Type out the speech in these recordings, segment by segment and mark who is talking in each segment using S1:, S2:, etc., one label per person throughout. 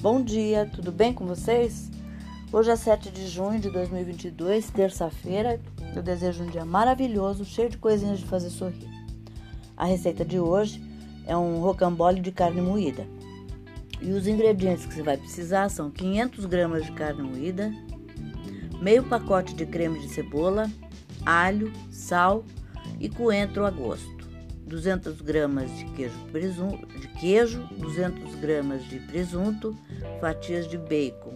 S1: Bom dia, tudo bem com vocês? Hoje é 7 de junho de 2022, terça-feira. Eu desejo um dia maravilhoso, cheio de coisinhas de fazer sorrir. A receita de hoje é um rocambole de carne moída. E os ingredientes que você vai precisar são 500 gramas de carne moída, meio pacote de creme de cebola, alho, sal e coentro a gosto. 200 gramas de queijo, presunto, de queijo, 200 gramas de presunto, fatias de bacon,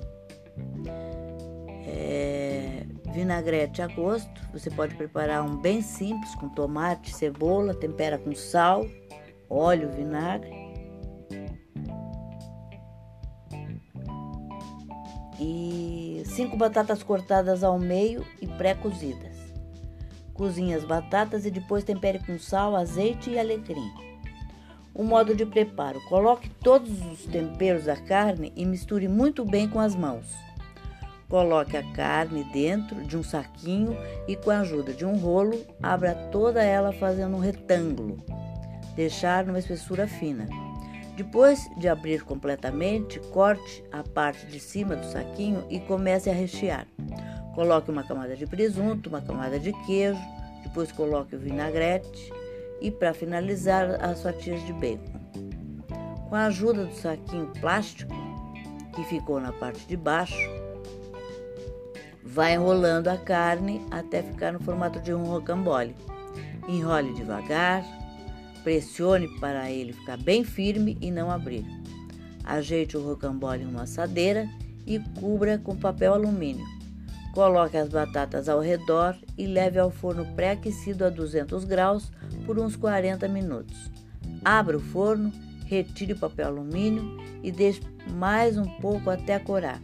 S1: é, vinagrete a gosto. Você pode preparar um bem simples com tomate, cebola, tempera com sal, óleo, vinagre. E cinco batatas cortadas ao meio e pré-cozidas. Cozinhe as batatas e depois tempere com sal, azeite e alecrim. O modo de preparo: coloque todos os temperos da carne e misture muito bem com as mãos. Coloque a carne dentro de um saquinho e, com a ajuda de um rolo, abra toda ela fazendo um retângulo. Deixar numa espessura fina. Depois de abrir completamente, corte a parte de cima do saquinho e comece a rechear. Coloque uma camada de presunto, uma camada de queijo, depois coloque o vinagrete e, para finalizar, as fatias de bacon. Com a ajuda do saquinho plástico que ficou na parte de baixo, vai enrolando a carne até ficar no formato de um rocambole. Enrole devagar, pressione para ele ficar bem firme e não abrir. Ajeite o rocambole em uma assadeira e cubra com papel alumínio. Coloque as batatas ao redor e leve ao forno pré-aquecido a 200 graus por uns 40 minutos. Abra o forno, retire o papel alumínio e deixe mais um pouco até corar.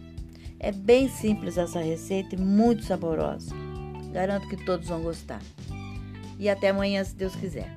S1: É bem simples essa receita e muito saborosa. Garanto que todos vão gostar. E até amanhã, se Deus quiser.